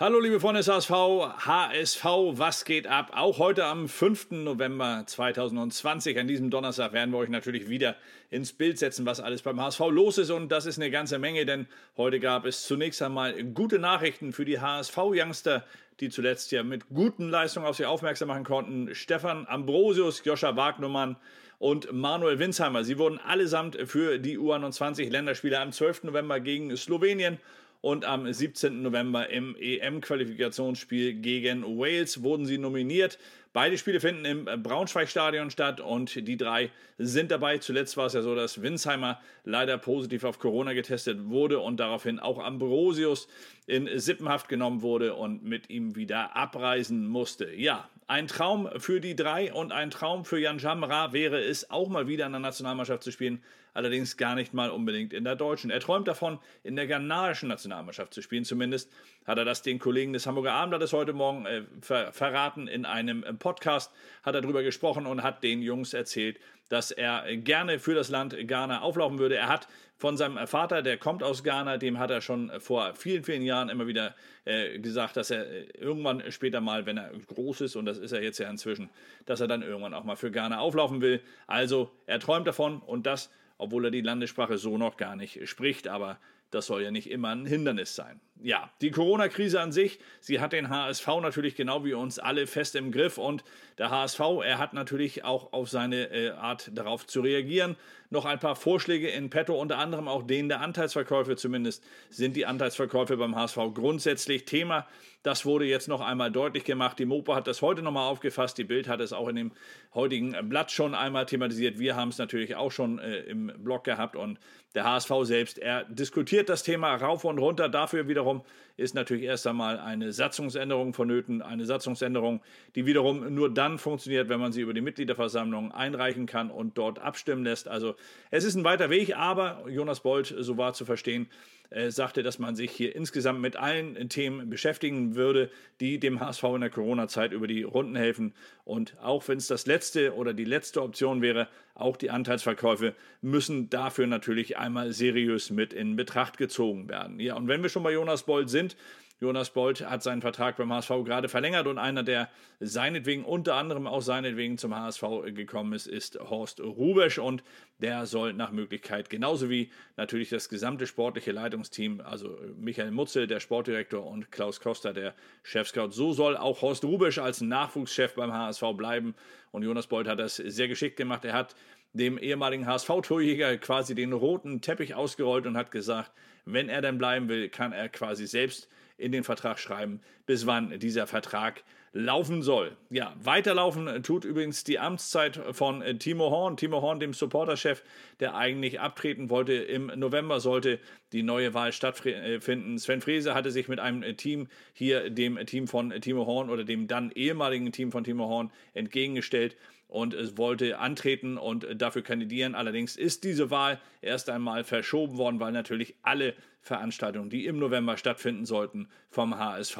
Hallo liebe Freunde des HSV, HSV, was geht ab? Auch heute am 5. November 2020, an diesem Donnerstag, werden wir euch natürlich wieder ins Bild setzen, was alles beim HSV los ist. Und das ist eine ganze Menge, denn heute gab es zunächst einmal gute Nachrichten für die HSV-Youngster, die zuletzt ja mit guten Leistungen auf sich aufmerksam machen konnten. Stefan Ambrosius, Joscha Wagnumann und Manuel Winsheimer. Sie wurden allesamt für die U21 Länderspiele am 12. November gegen Slowenien und am 17. November im EM-Qualifikationsspiel gegen Wales wurden sie nominiert. Beide Spiele finden im Braunschweig-Stadion statt und die drei sind dabei. Zuletzt war es ja so, dass Winsheimer leider positiv auf Corona getestet wurde und daraufhin auch Ambrosius in Sippenhaft genommen wurde und mit ihm wieder abreisen musste. Ja, ein Traum für die drei und ein Traum für Jan Jamra wäre es, auch mal wieder in der Nationalmannschaft zu spielen, allerdings gar nicht mal unbedingt in der deutschen. Er träumt davon, in der ghanaischen Nationalmannschaft zu spielen. Zumindest hat er das den Kollegen des Hamburger Abendblattes heute Morgen äh, ver verraten. In einem äh, Podcast hat er darüber gesprochen und hat den Jungs erzählt, dass er gerne für das Land Ghana auflaufen würde. Er hat von seinem Vater, der kommt aus Ghana, dem hat er schon vor vielen, vielen Jahren immer wieder äh, gesagt, dass er irgendwann später mal, wenn er groß ist, und das ist er jetzt ja inzwischen, dass er dann irgendwann auch mal für Ghana auflaufen will. Also er träumt davon und das, obwohl er die Landessprache so noch gar nicht spricht, aber das soll ja nicht immer ein Hindernis sein ja, die Corona-Krise an sich, sie hat den HSV natürlich genau wie uns alle fest im Griff und der HSV, er hat natürlich auch auf seine äh, Art darauf zu reagieren. Noch ein paar Vorschläge in petto, unter anderem auch denen der Anteilsverkäufe zumindest sind die Anteilsverkäufe beim HSV grundsätzlich Thema. Das wurde jetzt noch einmal deutlich gemacht. Die Mopo hat das heute nochmal aufgefasst. Die Bild hat es auch in dem heutigen Blatt schon einmal thematisiert. Wir haben es natürlich auch schon äh, im Blog gehabt und der HSV selbst, er diskutiert das Thema rauf und runter. Dafür wiederum wiederum ist natürlich erst einmal eine Satzungsänderung vonnöten. Eine Satzungsänderung, die wiederum nur dann funktioniert, wenn man sie über die Mitgliederversammlung einreichen kann und dort abstimmen lässt. Also es ist ein weiter Weg, aber Jonas Bold, so war zu verstehen, äh, sagte, dass man sich hier insgesamt mit allen Themen beschäftigen würde, die dem HSV in der Corona-Zeit über die Runden helfen. Und auch wenn es das letzte oder die letzte Option wäre, auch die Anteilsverkäufe müssen dafür natürlich einmal seriös mit in Betracht gezogen werden. Ja, und wenn wir schon bei Jonas Bold sind, Jonas Bolt hat seinen Vertrag beim HSV gerade verlängert und einer, der seinetwegen, unter anderem auch seinetwegen zum HSV gekommen ist, ist Horst Rubesch und der soll nach Möglichkeit genauso wie natürlich das gesamte sportliche Leitungsteam, also Michael Mutzel, der Sportdirektor und Klaus Koster, der Chefscout, so soll auch Horst Rubesch als Nachwuchschef beim HSV bleiben und Jonas Bolt hat das sehr geschickt gemacht. Er hat dem ehemaligen HSV-Torjäger quasi den roten Teppich ausgerollt und hat gesagt, wenn er denn bleiben will, kann er quasi selbst in den Vertrag schreiben, bis wann dieser Vertrag laufen soll. Ja, weiterlaufen tut übrigens die Amtszeit von Timo Horn. Timo Horn, dem Supporterchef, der eigentlich abtreten wollte. Im November sollte die neue Wahl stattfinden. Sven Frese hatte sich mit einem Team hier, dem Team von Timo Horn oder dem dann ehemaligen Team von Timo Horn entgegengestellt und wollte antreten und dafür kandidieren. Allerdings ist diese Wahl erst einmal verschoben worden, weil natürlich alle Veranstaltungen, die im November stattfinden sollten, vom HSV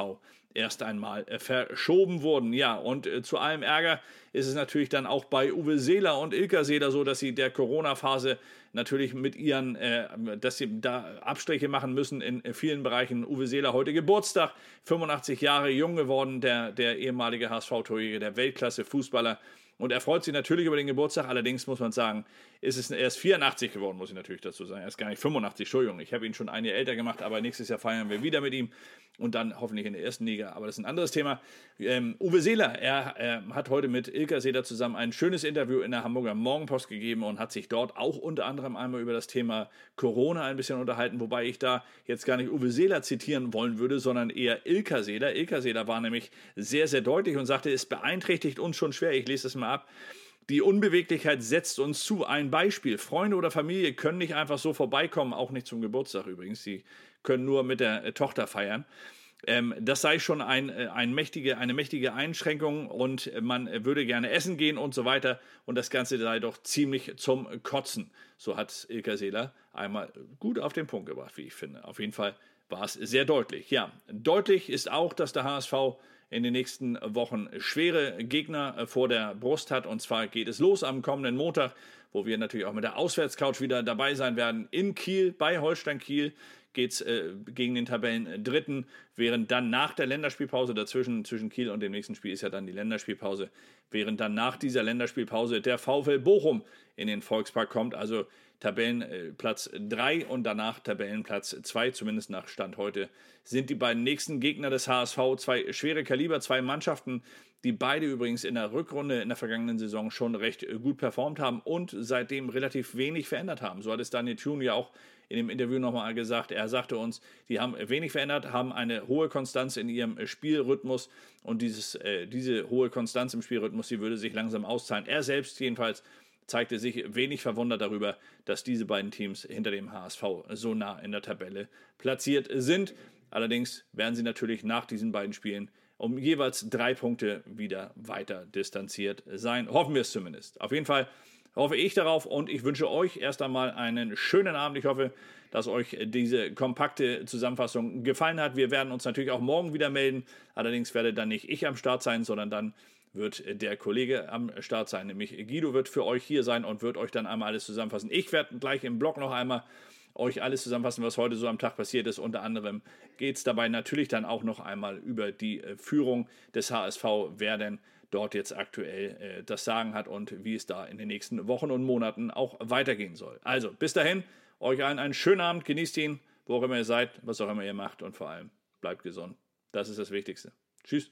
erst einmal verschoben wurden. Ja, und äh, zu allem Ärger ist es natürlich dann auch bei Uwe Seeler und Ilka Seeler so, dass sie der Corona-Phase natürlich mit ihren, äh, dass sie da Abstriche machen müssen in vielen Bereichen. Uwe Seeler heute Geburtstag, 85 Jahre jung geworden, der, der ehemalige HSV-Torjäger, der Weltklasse-Fußballer und er freut sich natürlich über den Geburtstag. Allerdings muss man sagen, ist es erst 84 geworden, muss ich natürlich dazu sagen. Er ist gar nicht 85, Entschuldigung. Ich habe ihn schon ein Jahr älter gemacht, aber nächstes Jahr feiern wir wieder mit ihm und dann hoffentlich in der ersten Liga. Aber das ist ein anderes Thema. Ähm, Uwe Seeler, er, er, hat heute mit Ilka Seeler zusammen ein schönes Interview in der Hamburger Morgenpost gegeben und hat sich dort auch unter anderem einmal über das Thema Corona ein bisschen unterhalten, wobei ich da jetzt gar nicht Uwe Seeler zitieren wollen würde, sondern eher Ilka Seeler. Ilka Seeler war nämlich sehr, sehr deutlich und sagte, es beeinträchtigt uns schon schwer. Ich lese das mal ab. Die Unbeweglichkeit setzt uns zu. Ein Beispiel. Freunde oder Familie können nicht einfach so vorbeikommen, auch nicht zum Geburtstag übrigens. Sie können nur mit der äh, Tochter feiern. Ähm, das sei schon ein, äh, ein mächtige, eine mächtige Einschränkung und man würde gerne essen gehen und so weiter. Und das Ganze sei doch ziemlich zum Kotzen. So hat Ilka Seeler einmal gut auf den Punkt gebracht, wie ich finde. Auf jeden Fall war es sehr deutlich. Ja, deutlich ist auch, dass der HSV in den nächsten Wochen schwere Gegner äh, vor der Brust hat. Und zwar geht es los am kommenden Montag, wo wir natürlich auch mit der Auswärtscouch wieder dabei sein werden in Kiel bei Holstein Kiel geht es äh, gegen den Tabellendritten, während dann nach der Länderspielpause dazwischen, zwischen Kiel und dem nächsten Spiel ist ja dann die Länderspielpause, während dann nach dieser Länderspielpause der VfL Bochum in den Volkspark kommt, also Tabellenplatz 3 und danach Tabellenplatz 2, zumindest nach Stand heute, sind die beiden nächsten Gegner des HSV zwei schwere Kaliber, zwei Mannschaften, die beide übrigens in der Rückrunde in der vergangenen Saison schon recht gut performt haben und seitdem relativ wenig verändert haben. So hat es Daniel Thune ja auch in dem Interview nochmal gesagt. Er sagte uns, die haben wenig verändert, haben eine hohe Konstanz in ihrem Spielrhythmus und dieses, äh, diese hohe Konstanz im Spielrhythmus, die würde sich langsam auszahlen. Er selbst jedenfalls zeigte sich wenig verwundert darüber, dass diese beiden Teams hinter dem HSV so nah in der Tabelle platziert sind. Allerdings werden sie natürlich nach diesen beiden Spielen um jeweils drei Punkte wieder weiter distanziert sein. Hoffen wir es zumindest. Auf jeden Fall hoffe ich darauf und ich wünsche euch erst einmal einen schönen Abend. Ich hoffe, dass euch diese kompakte Zusammenfassung gefallen hat. Wir werden uns natürlich auch morgen wieder melden. Allerdings werde dann nicht ich am Start sein, sondern dann wird der Kollege am Start sein, nämlich Guido wird für euch hier sein und wird euch dann einmal alles zusammenfassen. Ich werde gleich im Blog noch einmal euch alles zusammenfassen, was heute so am Tag passiert ist. Unter anderem geht es dabei natürlich dann auch noch einmal über die Führung des HSV, wer denn dort jetzt aktuell äh, das Sagen hat und wie es da in den nächsten Wochen und Monaten auch weitergehen soll. Also, bis dahin, euch allen einen schönen Abend, genießt ihn, wo auch immer ihr seid, was auch immer ihr macht und vor allem bleibt gesund. Das ist das Wichtigste. Tschüss.